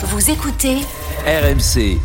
Vous écoutez RMC.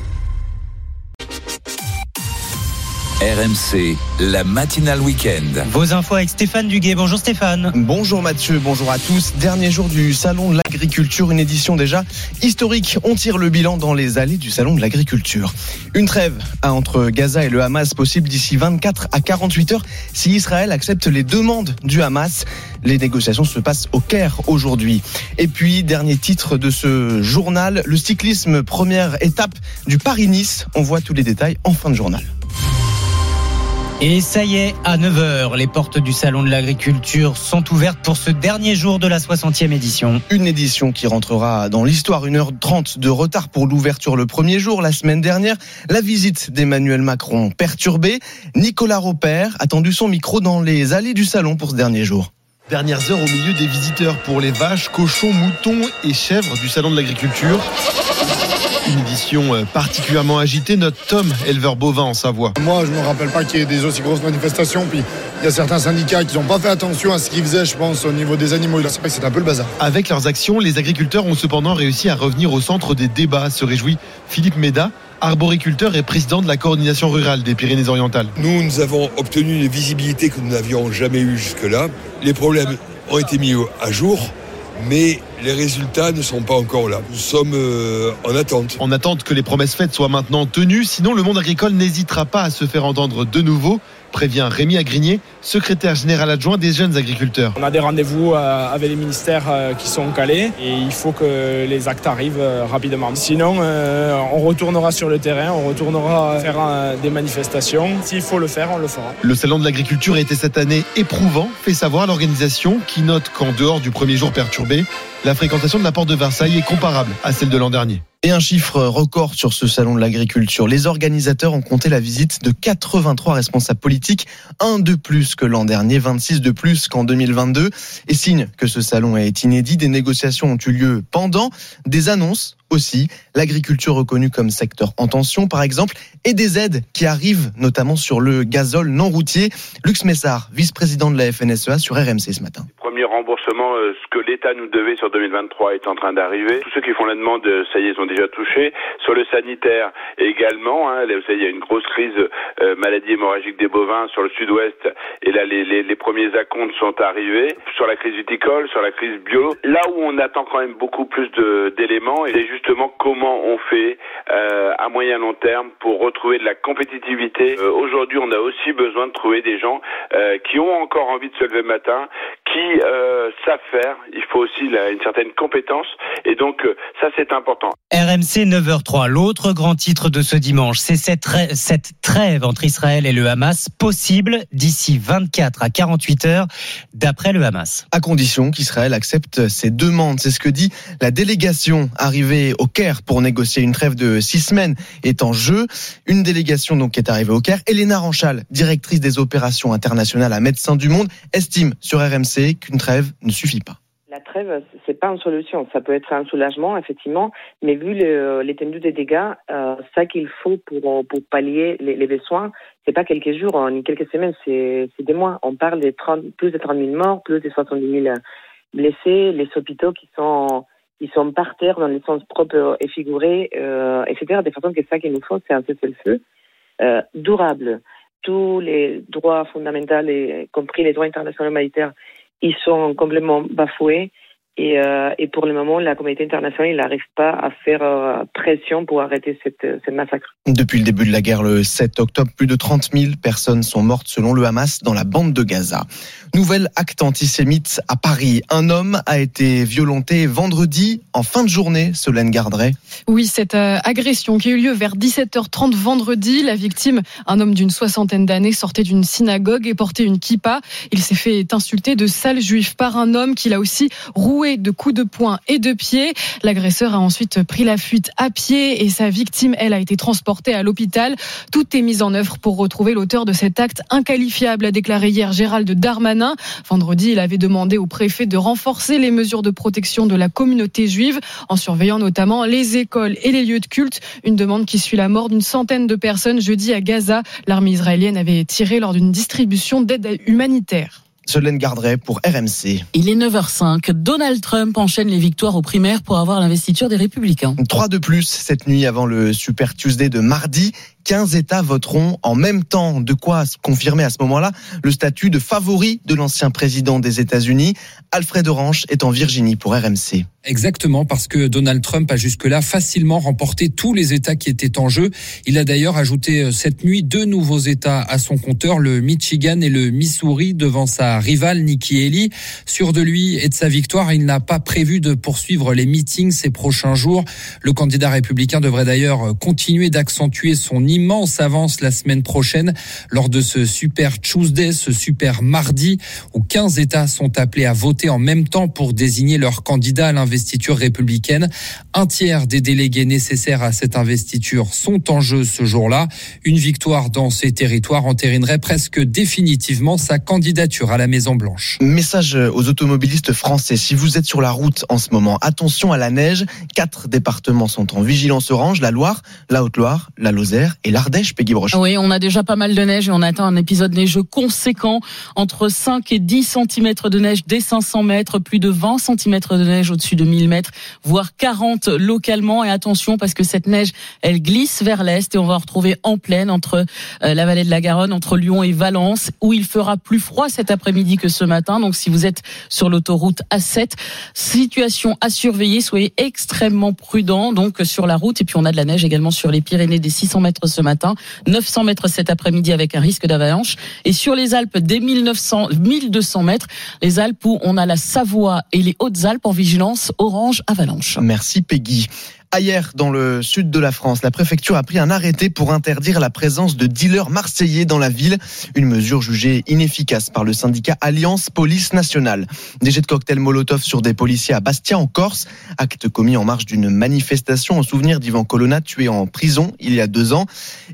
RMC, la matinale week-end. Vos infos avec Stéphane Duguet. Bonjour Stéphane. Bonjour Mathieu, bonjour à tous. Dernier jour du Salon de l'Agriculture, une édition déjà historique. On tire le bilan dans les allées du Salon de l'Agriculture. Une trêve entre Gaza et le Hamas possible d'ici 24 à 48 heures si Israël accepte les demandes du Hamas. Les négociations se passent au Caire aujourd'hui. Et puis, dernier titre de ce journal, le cyclisme, première étape du Paris-Nice. On voit tous les détails en fin de journal. Et ça y est, à 9h, les portes du Salon de l'Agriculture sont ouvertes pour ce dernier jour de la 60e édition. Une édition qui rentrera dans l'histoire. 1h30 de retard pour l'ouverture le premier jour. La semaine dernière, la visite d'Emmanuel Macron perturbée. Nicolas Roper a tendu son micro dans les allées du Salon pour ce dernier jour. Dernières heures au milieu des visiteurs pour les vaches, cochons, moutons et chèvres du Salon de l'Agriculture. Une édition euh, particulièrement agitée. Notre Tom, éleveur bovin en Savoie. Moi, je ne me rappelle pas qu'il y ait des aussi grosses manifestations. Puis il y a certains syndicats qui n'ont pas fait attention à ce qu'ils faisaient, je pense, au niveau des animaux. C'est vrai que c'est un peu le bazar. Avec leurs actions, les agriculteurs ont cependant réussi à revenir au centre des débats, se réjouit Philippe Méda, arboriculteur et président de la coordination rurale des Pyrénées-Orientales. Nous, nous avons obtenu une visibilité que nous n'avions jamais eue jusque-là. Les problèmes ont été mis à jour mais les résultats ne sont pas encore là. Nous sommes euh, en attente. En attente que les promesses faites soient maintenant tenues, sinon le monde agricole n'hésitera pas à se faire entendre de nouveau prévient Rémi Agrigné, secrétaire général adjoint des jeunes agriculteurs. On a des rendez-vous euh, avec les ministères euh, qui sont calés et il faut que les actes arrivent euh, rapidement. Sinon, on retournera sur le terrain, on retournera faire des manifestations. S'il faut le faire, on le fera. Le salon de l'agriculture a été cette année éprouvant, fait savoir l'organisation qui note qu'en dehors du premier jour perturbé, la fréquentation de la porte de Versailles est comparable à celle de l'an dernier. Et un chiffre record sur ce salon de l'agriculture. Les organisateurs ont compté la visite de 83 responsables politiques, un de plus que l'an dernier, 26 de plus qu'en 2022. Et signe que ce salon est inédit, des négociations ont eu lieu pendant, des annonces aussi, l'agriculture reconnue comme secteur en tension par exemple, et des aides qui arrivent notamment sur le gazole non routier. Lux Messard, vice-président de la FNSEA sur RMC ce matin remboursement, euh, ce que l'État nous devait sur 2023 est en train d'arriver. Tous ceux qui font la demande, euh, ça y est, sont déjà touchés. Sur le sanitaire également, hein, vous savez, il y a une grosse crise euh, maladie hémorragique des bovins sur le sud-ouest. Et là, les, les, les premiers acomptes sont arrivés. Sur la crise viticole, sur la crise bio. Là où on attend quand même beaucoup plus d'éléments, c'est justement comment on fait euh, à moyen long terme pour retrouver de la compétitivité. Euh, Aujourd'hui, on a aussi besoin de trouver des gens qui ont encore envie de se lever le matin, qui euh, savent faire. Il faut aussi une certaine compétence. Et donc, euh, ça, c'est important. RMC 9h03. L'autre grand titre de ce dimanche, c'est cette, cette trêve entre Israël et le Hamas, possible d'ici 24 à 48 heures, d'après le Hamas. À condition qu'Israël accepte ses demandes. C'est ce que dit la délégation arrivée au Caire pour négocier une trêve de six semaines est en jeu. Une délégation donc qui est arrivée au Caire. Elena Ranchal, directrice des opérations internationales à Médecins du Monde, estime sur RMC qu'une trêve ne suffit pas. La trêve, c'est pas une solution. Ça peut être un soulagement, effectivement, mais vu l'étendue des dégâts, euh, ça qu'il faut pour, pour pallier les, les besoins, c'est pas quelques jours hein, ni quelques semaines, c'est des mois. On parle de 30, plus de 30 000 morts, plus de 70 000 blessés, les hôpitaux qui sont qui sont par terre dans le sens propre et figuré, euh, etc. De façon que ça qu'il nous faut, c'est un cessez-le-feu euh, durable. Tous les droits fondamentaux, y compris les droits internationaux humanitaires, ils sont complètement bafoués. Et, euh, et, pour le moment, la communauté internationale n'arrive pas à faire euh, pression pour arrêter cette, cette, massacre. Depuis le début de la guerre le 7 octobre, plus de 30 000 personnes sont mortes selon le Hamas dans la bande de Gaza. Nouvel acte antisémite à Paris. Un homme a été violenté vendredi en fin de journée, Solène Gardret. Oui, cette euh, agression qui a eu lieu vers 17h30 vendredi. La victime, un homme d'une soixantaine d'années, sortait d'une synagogue et portait une kippa. Il s'est fait insulter de sale juif par un homme qu'il a aussi roué de coups de poing et de pied. L'agresseur a ensuite pris la fuite à pied et sa victime, elle, a été transportée à l'hôpital. Tout est mis en œuvre pour retrouver l'auteur de cet acte inqualifiable, a déclaré hier Gérald Darmanin. Vendredi, il avait demandé au préfet de renforcer les mesures de protection de la communauté juive en surveillant notamment les écoles et les lieux de culte. Une demande qui suit la mort d'une centaine de personnes jeudi à Gaza. L'armée israélienne avait tiré lors d'une distribution d'aide humanitaire. Solène Garderet pour RMC. Il est 9h05. Donald Trump enchaîne les victoires aux primaires pour avoir l'investiture des Républicains. 3 de plus cette nuit avant le Super Tuesday de mardi. 15 États voteront en même temps. De quoi confirmer à ce moment-là le statut de favori de l'ancien président des États-Unis. Alfred Orange est en Virginie pour RMC. Exactement, parce que Donald Trump a jusque-là facilement remporté tous les États qui étaient en jeu. Il a d'ailleurs ajouté euh, cette nuit deux nouveaux États à son compteur, le Michigan et le Missouri, devant sa rivale Nikki Haley. Sûr de lui et de sa victoire, il n'a pas prévu de poursuivre les meetings ces prochains jours. Le candidat républicain devrait d'ailleurs continuer d'accentuer son immense avance la semaine prochaine lors de ce Super Tuesday, ce Super Mardi, où 15 États sont appelés à voter en même temps pour désigner leur candidat à l'investiture investiture républicaine. Un tiers des délégués nécessaires à cette investiture sont en jeu ce jour-là. Une victoire dans ces territoires entérinerait presque définitivement sa candidature à la Maison Blanche. Message aux automobilistes français. Si vous êtes sur la route en ce moment, attention à la neige. Quatre départements sont en vigilance orange. La Loire, la Haute-Loire, la Lozère et l'Ardèche, Peggy Broche. Oui, on a déjà pas mal de neige et on attend un épisode neigeux conséquent. Entre 5 et 10 cm de neige dès 500 mètres, plus de 20 cm de neige au-dessus de 1000 mètres, voire 40 localement. Et attention parce que cette neige, elle glisse vers l'est et on va retrouver en pleine entre euh, la vallée de la Garonne, entre Lyon et Valence, où il fera plus froid cet après-midi que ce matin. Donc si vous êtes sur l'autoroute A7, situation à surveiller, soyez extrêmement prudents donc sur la route. Et puis on a de la neige également sur les Pyrénées des 600 mètres ce matin, 900 mètres cet après-midi avec un risque d'avalanche. Et sur les Alpes, des 1900, 1200 mètres, les Alpes où on a la Savoie et les Hautes-Alpes en vigilance orange avalanche. Merci Peggy. Ailleurs, dans le sud de la France, la préfecture a pris un arrêté pour interdire la présence de dealers marseillais dans la ville. Une mesure jugée inefficace par le syndicat Alliance Police Nationale. Des de cocktail Molotov sur des policiers à Bastia, en Corse. Acte commis en marge d'une manifestation en souvenir d'Ivan Colonna, tué en prison il y a deux ans.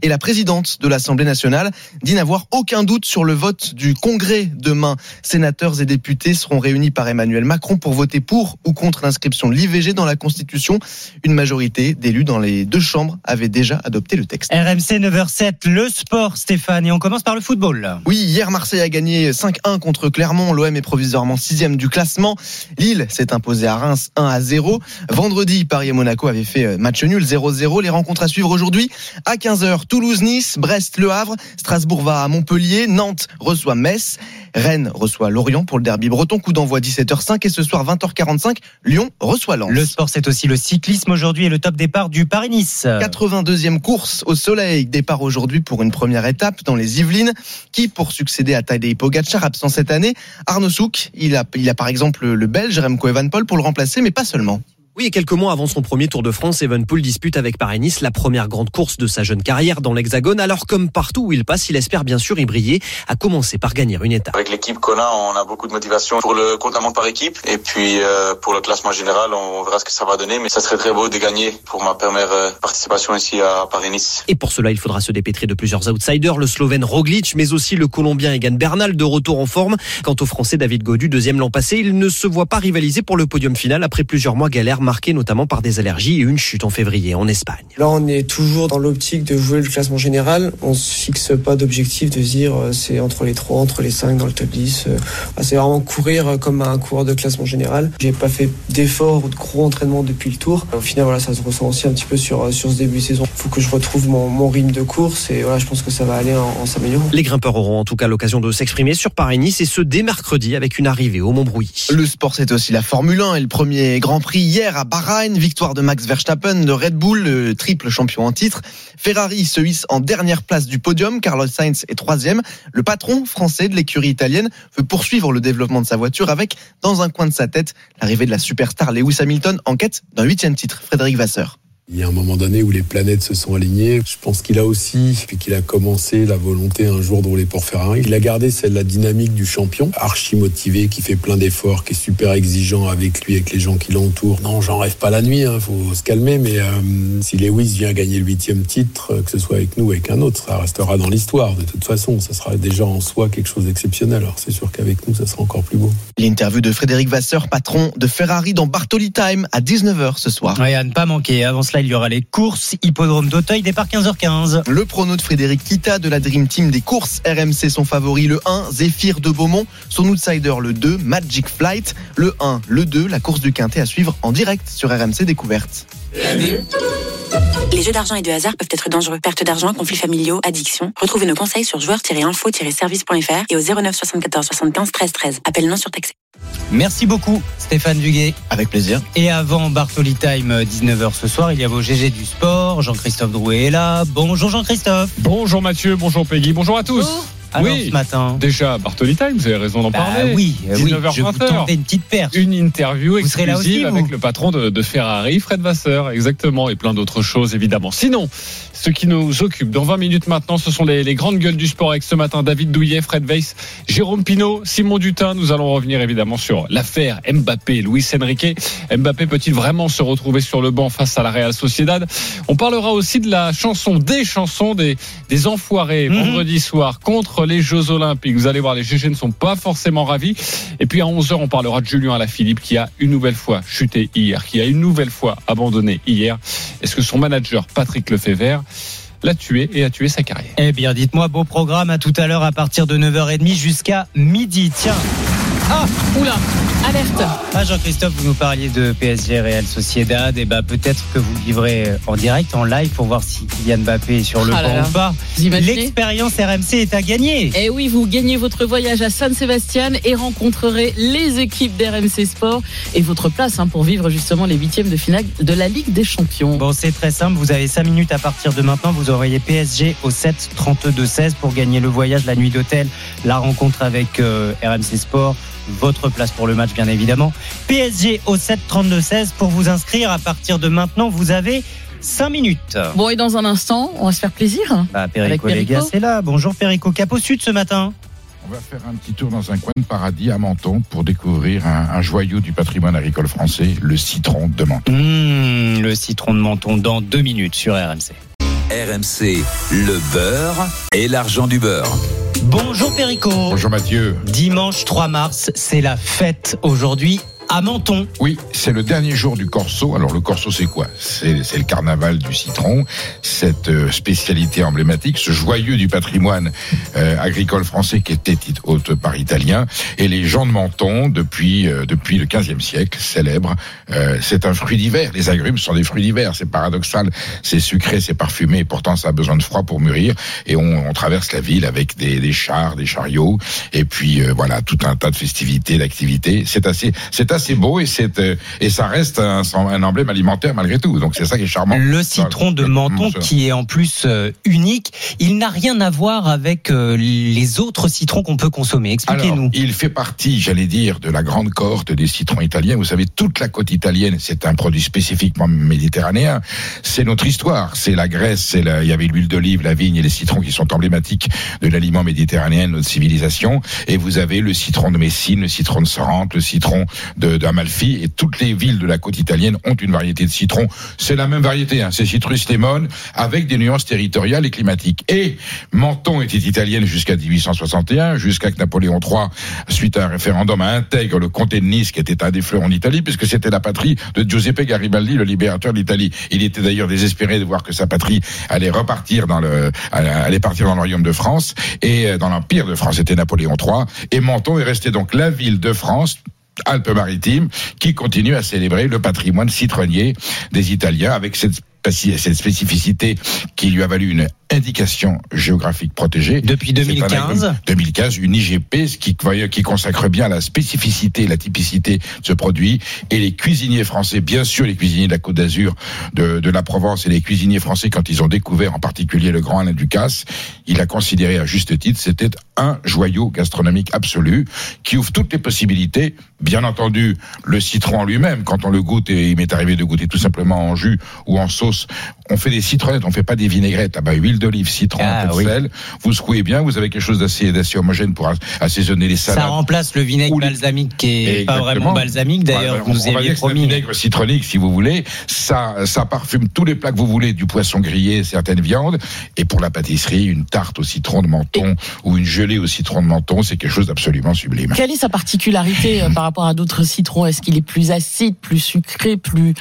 Et la présidente de l'Assemblée nationale dit n'avoir aucun doute sur le vote du Congrès demain. Sénateurs et députés seront réunis par Emmanuel Macron pour voter pour ou contre l'inscription de l'IVG dans la Constitution. Une majorité d'élus dans les deux chambres avaient déjà adopté le texte. RMC 9h07, le sport, Stéphane. Et on commence par le football. Oui, hier, Marseille a gagné 5-1 contre Clermont. L'OM est provisoirement sixième du classement. Lille s'est imposé à Reims 1 à 0. Vendredi, Paris et Monaco avaient fait match nul 0-0. Les rencontres à suivre aujourd'hui à 15h. Toulouse-Nice, Brest-Le Havre, Strasbourg va à Montpellier, Nantes reçoit Metz. Rennes reçoit Lorient pour le derby breton. Coup d'envoi 17h05 et ce soir 20h45, Lyon reçoit Lens. Le sport, c'est aussi le cyclisme aujourd'hui et le top départ du Paris-Nice. 82e course au soleil. Départ aujourd'hui pour une première étape dans les Yvelines. Qui pour succéder à Tadej Pogacar, absent cette année Arnaud Souk. Il a, il a par exemple le Belge Remco Evenepoel pour le remplacer, mais pas seulement. Oui, et quelques mois avant son premier Tour de France, Evenpool dispute avec Paris-Nice la première grande course de sa jeune carrière dans l'Hexagone. Alors, comme partout où il passe, il espère bien sûr y briller, à commencer par gagner une étape. Avec l'équipe qu'on a, on a beaucoup de motivation pour le compte par équipe. Et puis, euh, pour le classement général, on verra ce que ça va donner. Mais ça serait très beau de gagner pour ma première euh, participation ici à Paris-Nice. Et pour cela, il faudra se dépêtrer de plusieurs outsiders, le Slovène Roglic, mais aussi le Colombien Egan Bernal, de retour en forme. Quant au Français David Godu, deuxième l'an passé, il ne se voit pas rivaliser pour le podium final après plusieurs mois galères marqués notamment par des allergies et une chute en février en Espagne. Là, on est toujours dans l'optique de jouer le classement général. On se fixe pas d'objectif de dire euh, c'est entre les 3, entre les 5 dans le top 10. Euh, c'est vraiment courir comme un coureur de classement général. J'ai pas fait d'efforts ou de gros entraînements depuis le tour. Au final, voilà, ça se ressent aussi un petit peu sur, euh, sur ce début de saison. Il faut que je retrouve mon, mon rythme de course et voilà, je pense que ça va aller en, en s'améliorant. Les grimpeurs auront en tout cas l'occasion de s'exprimer sur Paris-Nice et ce dès mercredi avec une arrivée au Montbrouilly. Le sport, c'est aussi la Formule 1 et le premier Grand Prix hier à Bahreïn. Victoire de Max Verstappen de Red Bull, le triple champion en titre. Ferrari se hisse en dernière place du podium. Carlos Sainz est troisième. Le patron français de l'écurie italienne veut poursuivre le développement de sa voiture avec, dans un coin de sa tête, l'arrivée de la superstar Lewis Hamilton en quête d'un huitième titre. Frédéric Vasseur. Il y a un moment donné où les planètes se sont alignées. Je pense qu'il a aussi, puis qu'il a commencé la volonté un jour de rouler pour Ferrari. Il a gardé celle la dynamique du champion, archi motivé, qui fait plein d'efforts, qui est super exigeant avec lui, avec les gens qui l'entourent. Non, j'en rêve pas la nuit, hein, faut se calmer, mais euh, si Lewis vient gagner le huitième titre, euh, que ce soit avec nous ou avec un autre, ça restera dans l'histoire. De toute façon, ça sera déjà en soi quelque chose d'exceptionnel. Alors c'est sûr qu'avec nous, ça sera encore plus beau. L'interview de Frédéric Vasseur, patron de Ferrari dans Bartoli Time à 19h ce soir. Ouais, à ne pas manquer. Avant cela, il y aura les courses, hippodrome d'Auteuil, départ 15h15. Le prono de Frédéric Kita de la Dream Team des courses RMC, son favori, le 1, Zéphyr de Beaumont, son outsider, le 2, Magic Flight, le 1, le 2, la course du Quintet à suivre en direct sur RMC Découverte. Les jeux d'argent et de hasard peuvent être dangereux. Perte d'argent, conflits familiaux, addiction. Retrouvez nos conseils sur joueurs-info-service.fr et au 09 74 75 13 13. Appel non surtaxé. Merci beaucoup, Stéphane Duguet. Avec plaisir. Et avant Bartoli Time, 19h ce soir, il y a vos GG du sport. Jean-Christophe Drouet est là. Bonjour Jean-Christophe. Bonjour Mathieu, bonjour Peggy, bonjour à tous. Alors, oui, ce matin. déjà Bartoli Time, vous avez raison d'en Bah parler. oui, oui, 19h, je vous 20h. tendais une petite perche. Une interview là exclusive aussi, avec le patron de, de Ferrari, Fred Vasseur, exactement, et plein d'autres choses évidemment. Sinon, ce qui nous occupe dans 20 minutes maintenant, ce sont les, les grandes gueules du sport avec ce matin David Douillet, Fred Weiss, Jérôme Pinault, Simon Dutin. Nous allons revenir évidemment sur l'affaire Mbappé, Luis Enrique. Mbappé peut-il vraiment se retrouver sur le banc face à la Real Sociedad? On parlera aussi de la chanson, des chansons des, des enfoirés Mhm. vendredi soir contre les Jeux Olympiques. Vous allez voir, les GG ne sont pas forcément ravis. Et puis à 11h, on parlera de Julien Alaphilippe qui a une nouvelle fois chuté hier, qui a une nouvelle fois abandonné hier. Est-ce que son manager, Patrick Lefebvre, l'a tué et a tué sa carrière Eh bien, dites-moi, beau programme à tout à l'heure à partir de 9h30 jusqu'à midi. Tiens. Ah, oula, alerte. Ah, Jean-Christophe, vous nous parliez de PSG Real Sociedad. Et ben, peut-être que vous le vivrez en direct, en live, pour voir si Kylian Mbappé est sur le Ah banc là. ou pas. L'expérience RMC est à gagner. Et oui, vous gagnez votre voyage à San Sébastien et rencontrerez les équipes d'RMC Sport et votre place hein, pour vivre justement les huitièmes de finale de la Ligue des Champions. Bon, c'est très simple. Vous avez 5 minutes à partir de maintenant. Vous envoyez PSG au 7 32 16 pour gagner le voyage, la nuit d'hôtel, la rencontre avec euh, RMC Sport. Votre place pour le match, bien évidemment. PSG au 7 32 16 pour vous inscrire. À partir de maintenant, vous avez 5 minutes. Bon, et dans un instant, on va se faire plaisir. Bah, Avec Perico, les gars, c'est là. Bonjour Perico. Cap au sud ce matin. On va faire un petit tour dans un coin de paradis à Menton pour découvrir un, un joyau du patrimoine agricole français, le citron de Menton. Mmh, le citron de menton dans 2 minutes sur RMC. RMC, le beurre et l'argent du beurre. Bonjour Perico. Bonjour Mathieu. Dimanche 3 mars, c'est la fête aujourd'hui à Menton. Oui, c'est le dernier jour du Corso. Alors le Corso, c'est quoi? C'est le carnaval du citron, cette euh, spécialité emblématique, ce joyeux du patrimoine euh, agricole français qui était haute par italien. Et les gens de Menton, depuis euh, depuis le 15e siècle, célèbrent. euh, c'est un fruit d'hiver. Les agrumes sont des fruits d'hiver. C'est paradoxal. C'est sucré, c'est parfumé. Et pourtant, ça a besoin de froid pour mûrir. Et on, on traverse la ville avec des, des chars, des chariots, et puis euh, voilà tout un tas de festivités, d'activités. C'est assez, c'est assez beau et c'est euh, et ça reste un, un emblème alimentaire malgré tout. Donc c'est ça qui est charmant. Le citron de Menton qui est en plus euh, unique, il n'a rien à voir avec euh, les autres citrons qu'on peut consommer. Expliquez-nous. il fait partie, j'allais dire, de la grande cohorte des citrons italiens. Vous savez, toute la côte italienne, c'est un produit spécifiquement méditerranéen. C'est notre histoire. C'est la Grèce, c'est il y avait l'huile d'olive, la vigne et les citrons qui sont emblématiques de l'aliment méditerranéen, de notre civilisation. Et vous avez le citron de Messine, le citron de Sorrente, le citron de d'Amalfi. Et toutes les villes de la côte italienne ont une variété de citron. C'est la même variété, hein. c'est Citrus lemon, avec des nuances territoriales et climatiques. Et Menton était italienne jusqu'à 1861, jusqu'à que Napoléon III, suite à un référendum, intègre le comté de Nice, qui était un des fleurs en Italie, puisque c'était la patrie de Giuseppe Garibaldi, le libérateur de l'Italie. Il était d'ailleurs désespéré de voir que sa patrie allait repartir dans le, allait partir dans le royaume de France et euh, dans l'empire de France. C'était Napoléon III. Et Menton est resté donc la ville de France Alpes-Maritimes, qui continue à célébrer le patrimoine citronnier des Italiens avec cette cette spécificité qui lui a valu une indication géographique protégée. Depuis C'est un 2015. agrume- 2015, une IGP, ce qui, qui consacre bien la spécificité, la typicité de ce produit. Et les cuisiniers français, bien sûr, les cuisiniers de la Côte d'Azur, de, de la Provence et les cuisiniers français, quand ils ont découvert en particulier le grand Alain Ducasse, il a considéré à juste titre, c'était un joyau gastronomique absolu qui ouvre toutes les possibilités. Bien entendu, le citron en lui-même, quand on le goûte, et il m'est arrivé de goûter tout simplement en jus ou en sauce, on fait des citronnettes, on fait pas des vinaigrettes. Ah bah, huile d'olive, citron, Ah, un peu de oui. sel. Vous secouez bien, vous avez quelque chose d'assez, d'assez homogène pour as- assaisonner les salades. Ça remplace le vinaigre balsamique qui est pas Exactement. vraiment balsamique. D'ailleurs, Ouais, vous on- nous on va aviez dire que c'est un promis. vinaigre citronique, si vous voulez. Ça, ça parfume tous les plats que vous voulez, du poisson grillé, certaines viandes. Et pour la pâtisserie, une tarte au citron de menton ou une gelée au citron de menton, c'est quelque chose d'absolument sublime. Quelle est sa particularité euh, par rapport à d'autres citrons? Est-ce qu'il est plus acide, plus sucré, plus, plus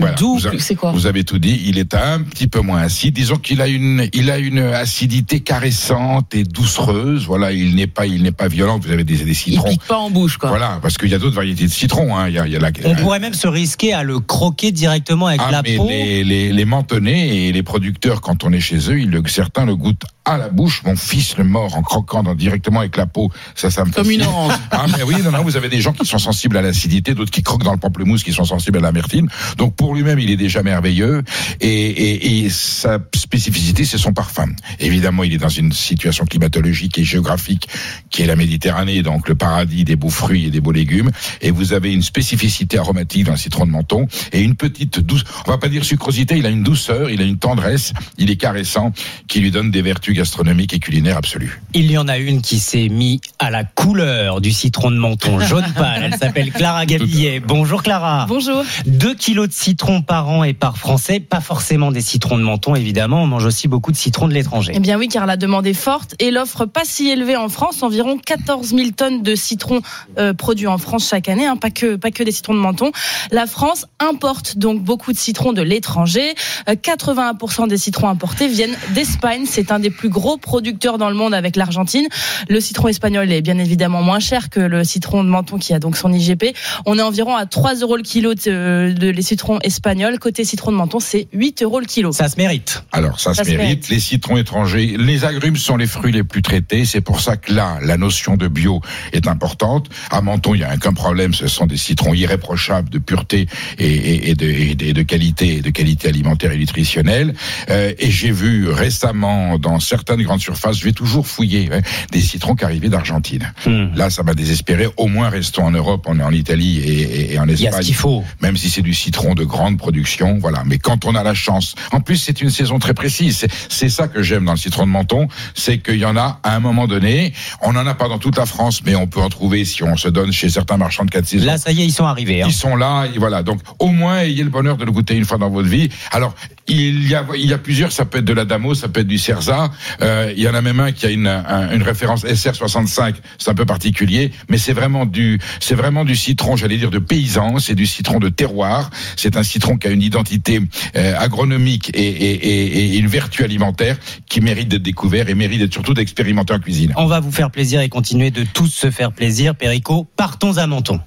Voilà, doux vous avez- plus- C'est quoi? Vous avez tout dit. Il est un petit peu moins acide. Disons qu'il a une, il a une acidité caressante et doucereuse. Voilà, il n'est pas, il n'est pas violent. Vous avez des, des Il citrons. pique pas en bouche, quoi. Voilà, parce qu'il y a d'autres variétés de citrons. Hein. Il y a, il y a la, On pourrait même se risquer à le croquer directement avec Ah, la mais peau. les, les, les mentonnais et les producteurs, quand on est chez eux, ils le, certains le goûtent à la bouche. Mon fils le mord en croquant dans- directement avec la peau. Ça, ça me Comme une fascine. orange. Ah, mais oui, non, non, vous avez des gens qui sont sensibles à l'acidité, d'autres qui croquent dans le pamplemousse, qui sont sensibles à l'amertume. Donc, pour lui-même, il est déjà merveilleux. Et, et, et sa spécificité, c'est son parfum. Évidemment, il est dans une situation climatologique et géographique qui est la Méditerranée, donc le paradis des beaux fruits et des beaux légumes. Et vous avez une spécificité aromatique dans le citron de menton et une petite douce, on va pas dire sucrosité, il a une douceur, il a une tendresse, il est caressant, qui lui donne des vertus gastronomiques et culinaires absolues. Il y en a une qui s'est mis à la couleur du citron de menton jaune pâle. Elle s'appelle Clara Gabillet. Bonjour Clara. Bonjour. 2 kilos de citron par an et par français. Pas forcément des citrons de menton, évidemment. On mange aussi beaucoup de citrons de l'étranger. Eh bien oui, car la demande est forte et l'offre pas si élevée en France. Environ 14 000 tonnes de citrons euh, produits en France chaque année, hein, pas que pas que des citrons de menton. La France importe donc beaucoup de citrons de l'étranger. Euh, 81% des citrons importés viennent d'Espagne. C'est un des plus gros producteurs dans le monde avec l'Argentine. Le citron espagnol est bien évidemment moins cher que le citron de menton qui a donc son IGP. On est environ à 3 euros le kilo de, de les citrons espagnols. Côté citron de menton, c'est 8 euros le kilo. Ça se mérite. Alors ça, Ça se se mérite. mérite. Les citrons étrangers, les agrumes sont les fruits les plus traités. C'est pour ça que là, la notion de bio est importante. À Menton, il n'y a aucun problème. Ce sont des citrons irréprochables de pureté et, et- et de, et de- et de qualité, de qualité alimentaire et nutritionnelle. Euh, et j'ai vu récemment dans certaines grandes surfaces, je vais toujours fouiller hein, des citrons qui arrivaient d'Argentine. Hmm. Là, ça m'a désespéré. Au moins, restons en Europe, on est en Italie et, et- et en Il y a Espagne ce qu'il faut. même si c'est du citron de grande production, voilà. Mais quand on a la chance, en plus c'est une saison très précise. C'est- ça que j'aime dans le citron de menton, c'est qu'il y en a à un moment donné. On n'en a pas dans toute la France, mais on peut en trouver si on se donne chez certains marchands de quatre saisons. Là, ça y est, ils sont arrivés. hein. Ils sont là, et voilà. Donc, au moins, ayez le bonheur de le goûter une fois dans votre vie. Alors, il y a, il y a plusieurs. Ça peut être de la Damo, ça peut être du Cerza. Euh, il y en a même un qui a une, un- une référence SR65. C'est un peu particulier, mais c'est vraiment du, c'est vraiment du citron, j'allais dire de paysan. C'est du citron de terroir. C'est un citron qui a une identité euh, agronomique et, et, et, et une vertu alimentaire qui mérite d'être découvert et mérite d'être surtout d'expérimenter en cuisine. On va vous faire plaisir et continuer de tous se faire plaisir. Perico, partons à Menton.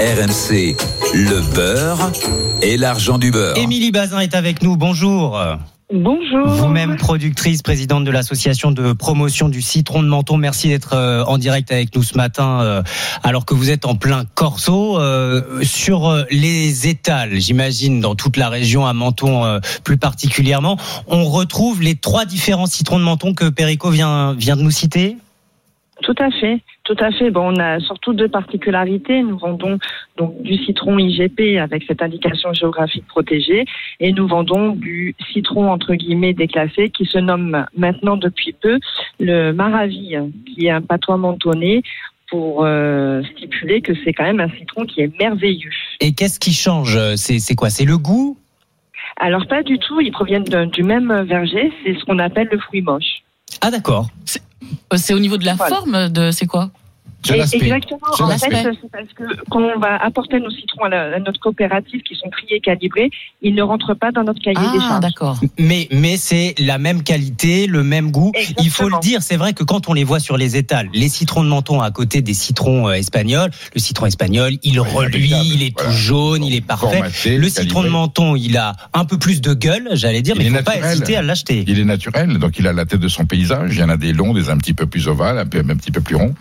RMC, le beurre et l'argent du beurre. Émilie Bazin est avec nous. Bonjour. Bonjour. Vous-même productrice, présidente de l'association de promotion du citron de Menton. Merci d'être euh, en direct avec nous ce matin, euh, alors que vous êtes en plein corso euh, sur les étals. J'imagine dans toute la région à Menton euh, plus particulièrement, on retrouve les trois différents citrons de Menton que Perico vient vient de nous citer? Tout à fait, tout à fait. Bon, on a surtout deux particularités. Nous vendons donc du citron IGP avec cette indication géographique protégée et nous vendons du citron entre guillemets déclassé qui se nomme maintenant depuis peu le Maravi, qui est un patois mentonné pour euh, stipuler que c'est quand même un citron qui est merveilleux. Et qu'est-ce qui change? C'est c'est quoi? C'est le goût? Alors pas du tout, ils proviennent d'un- du même verger, c'est ce qu'on appelle le fruit moche. Ah d'accord. Euh, C'est au niveau de la forme de. C'est quoi? Exactement. En fait, c'est parce que quand on va apporter nos citrons à, la- à notre coopérative qui sont triés, calibrés, ils ne rentrent pas dans notre cahier des Ah, charges. d'accord. Mais, mais c'est la même qualité, le même goût. Il faut le dire, c'est vrai que quand on les voit sur les étals, les citrons de menton à côté des citrons euh, espagnols, le citron espagnol, il reluit, il est tout jaune, il est parfait. Formaté, le citron de menton, il a un peu plus de gueule, j'allais dire, mais il ne faut pas naturel. hésiter à l'acheter. Il est naturel, donc il a la tête de son paysage. Il y en a des longs, des un petit peu plus ovales, un, peu, un petit peu plus ronds.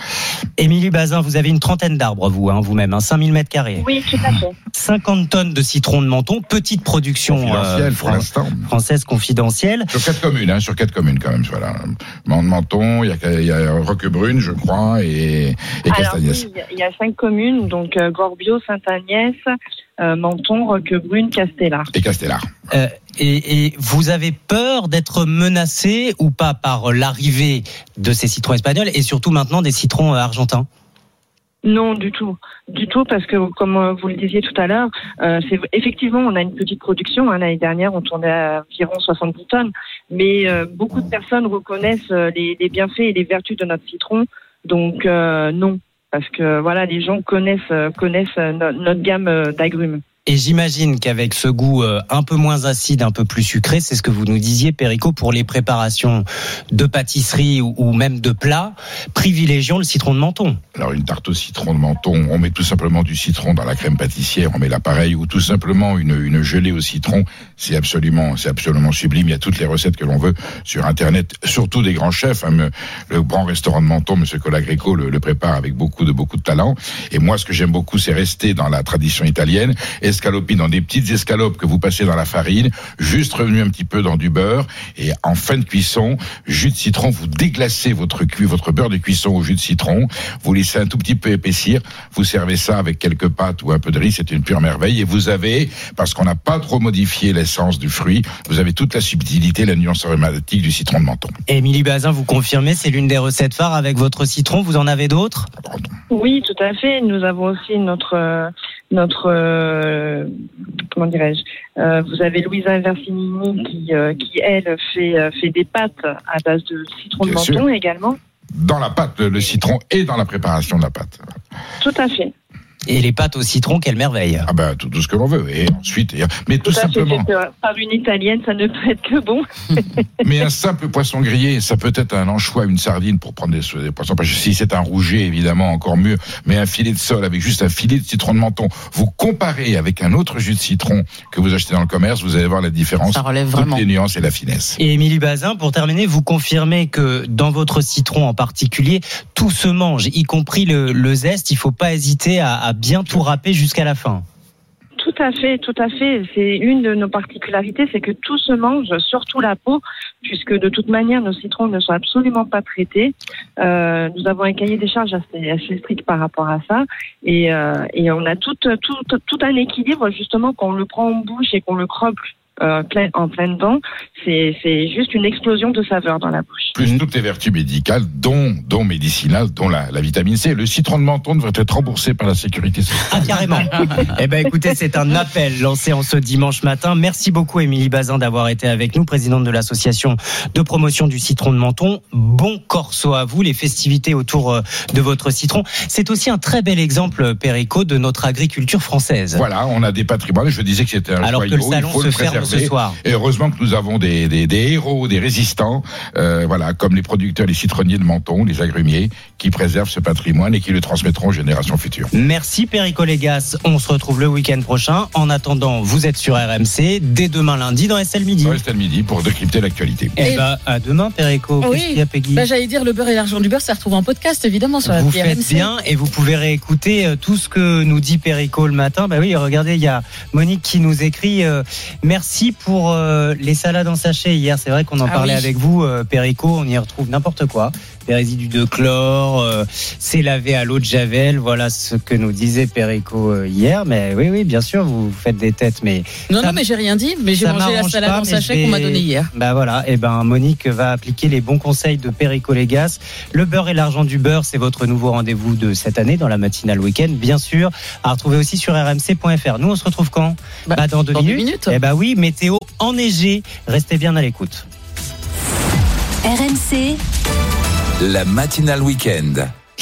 Émilie Bazin, vous avez une trentaine d'arbres, vous, hein, vous-même, hein, 5000 mètres carrés. Oui, tout à fait. 50 tonnes de citron de menton, petite production Confidentielle pour l'instant. française confidentielle. Sur quatre communes, hein, sur quatre communes quand même. Voilà. Menton, il y a, il y a Roquebrune, je crois, et, et Alors, Castagnès. il y a- il y a cinq communes, donc euh, Gorbio, Sainte-Agnès, euh, Menton, Roquebrune, Castellar. Et Castellar. Euh, et, et vous avez peur d'être menacé ou pas par l'arrivée de ces citrons espagnols et surtout maintenant des citrons euh, argentins? Non, du tout. Du tout, parce que comme euh, vous le disiez tout à l'heure, euh, c'est effectivement on a une petite production. Hein, L'année dernière, on tournait à environ 70 tonnes, mais euh, beaucoup de personnes reconnaissent euh, les, les bienfaits et les vertus de notre citron. Donc euh, non, parce que voilà, les gens connaissent euh, connaissent euh, no- notre gamme euh, d'agrumes. Et j'imagine qu'avec ce goût euh, un peu moins acide, un peu plus sucré, c'est ce que vous nous disiez, Perico, pour les préparations de pâtisserie ou, même de plats, privilégions le citron de menton. Alors une tarte au citron de menton, on met tout simplement du citron dans la crème pâtissière, on met l'appareil ou tout simplement une, une gelée au citron, c'est absolument c'est absolument sublime. Il y a toutes les recettes que l'on veut sur internet, surtout des grands chefs. hein. Le grand restaurant de Menton, Monsieur Colagreco, le, le prépare avec beaucoup de beaucoup de talent. Et moi, ce que j'aime beaucoup, c'est rester dans la tradition italienne, escaloper dans des petites escalopes que vous passez dans la farine, juste revenu un petit peu dans du beurre et en fin de cuisson, jus de citron, vous déglacez votre cuit, votre beurre de cuisson au jus de citron, vous laissez un tout petit peu épaissir, vous servez ça avec quelques pâtes ou un peu de riz, c'est une pure merveille et vous avez, parce qu'on n'a pas trop modifié l'essence du fruit, vous avez toute la subtilité, la nuance aromatique du citron de menton. Émilie Bazin, vous confirmez, c'est l'une des recettes phares avec votre citron. Vous en avez d'autres? Oui, tout à fait. Nous avons aussi notre euh, notre euh, comment dirais-je euh, Vous avez Louisa Versinini qui euh, qui elle fait euh, fait des pâtes à base de citron Bien de sûr. menton également. Dans la pâte, le, le citron est dans la préparation de la pâte. Tout à fait. Et les pâtes au citron, quelle merveille Ah ben tout, tout ce que l'on veut. Et ensuite, et- mais tout, Tout simplement. fait, euh, par une italienne, ça ne peut être que bon. Mais un simple poisson grillé, ça peut être un anchois, une sardine pour prendre des, des poissons. Si c'est un rouget, évidemment, encore mieux. Mais un filet de sol avec juste un filet de citron de menton. Vous comparez avec un autre jus de citron que vous achetez dans le commerce, vous allez voir la différence. Ça relève vraiment. les nuances et la finesse. Et Émilie Bazin, pour terminer, vous confirmez que dans votre citron en particulier, tout se mange, y compris le, le zeste. Il faut pas hésiter à, à bien tout râper jusqu'à la fin. Tout à fait, tout à fait. C'est une de nos particularités, c'est que tout se mange, surtout la peau, puisque de toute manière, nos citrons ne sont absolument pas traités. Euh, nous avons un cahier des charges assez, strict par rapport à ça, et, euh, on a tout, tout un équilibre justement quand on le prend en bouche et qu'on le croque euh, plein, en pleine dent. C'est c'est juste une explosion de saveur dans la bouche. Plus toutes les vertus médicales, dont, dont médicinales, dont la, la vitamine C. Le citron de menton devrait être remboursé par la sécurité sociale. Ah, carrément. eh ben, écoutez, c'est un appel lancé en ce dimanche matin. Merci beaucoup, Émilie Bazin, d'avoir été avec nous, présidente de l'association de promotion du citron de menton. Bon corso à vous, les festivités autour euh, de votre citron. C'est aussi un très bel exemple, Perico, de notre agriculture française. Voilà, on a des patrimoines. Je disais que c'était un Alors que le salon il faut se le préserver. ce soir. Et heureusement que nous avons des, des, des héros, des résistants, euh, voilà, comme les producteurs, les citronniers de Menton, les agrumiers, qui préservent ce patrimoine et qui le transmettront aux générations futures. Merci Perico Légas. On se retrouve le week-end prochain. En attendant, vous êtes sur RMC dès demain lundi dans SL Midi. Reste à midi pour décrypter l'actualité. Eh ben, à demain, Perico. Qu'est-ce qu'il y a, Peggy Bah, j'allais dire le beurre et l'argent du beurre, ça retrouve en podcast évidemment sur la Vous faites bien et vous pouvez réécouter euh, tout ce que nous dit Perico le matin. Bah oui, regardez, il y a Monique qui nous écrit euh, merci pour euh, les salades en sachet hier. C'est vrai qu'on en Ah parlait oui. avec vous, euh, Perico. On y retrouve n'importe quoi. Des résidus de chlore, euh, c'est lavé à l'eau de javel. Voilà ce que nous disait Perico euh, hier. Mais oui, oui, bien sûr, vous faites des têtes, mais Non, ça- non, mais j'ai rien dit, mais j'ai ça mangé la salade pas, en sachet qu'on m'a donnée hier. Bah voilà, et ben Monique va appliquer les bons conseils de Perico Légas. Le beurre et l'argent du beurre, c'est votre nouveau rendez-vous de cette année dans la matinale week-end, bien sûr, à retrouver aussi sur rmc.fr. Nous, on se retrouve quand? Bah, dans deux dans deux minutes. minutes. Eh bah oui, météo enneigée. Restez bien à l'écoute. RMC. La matinale week-end.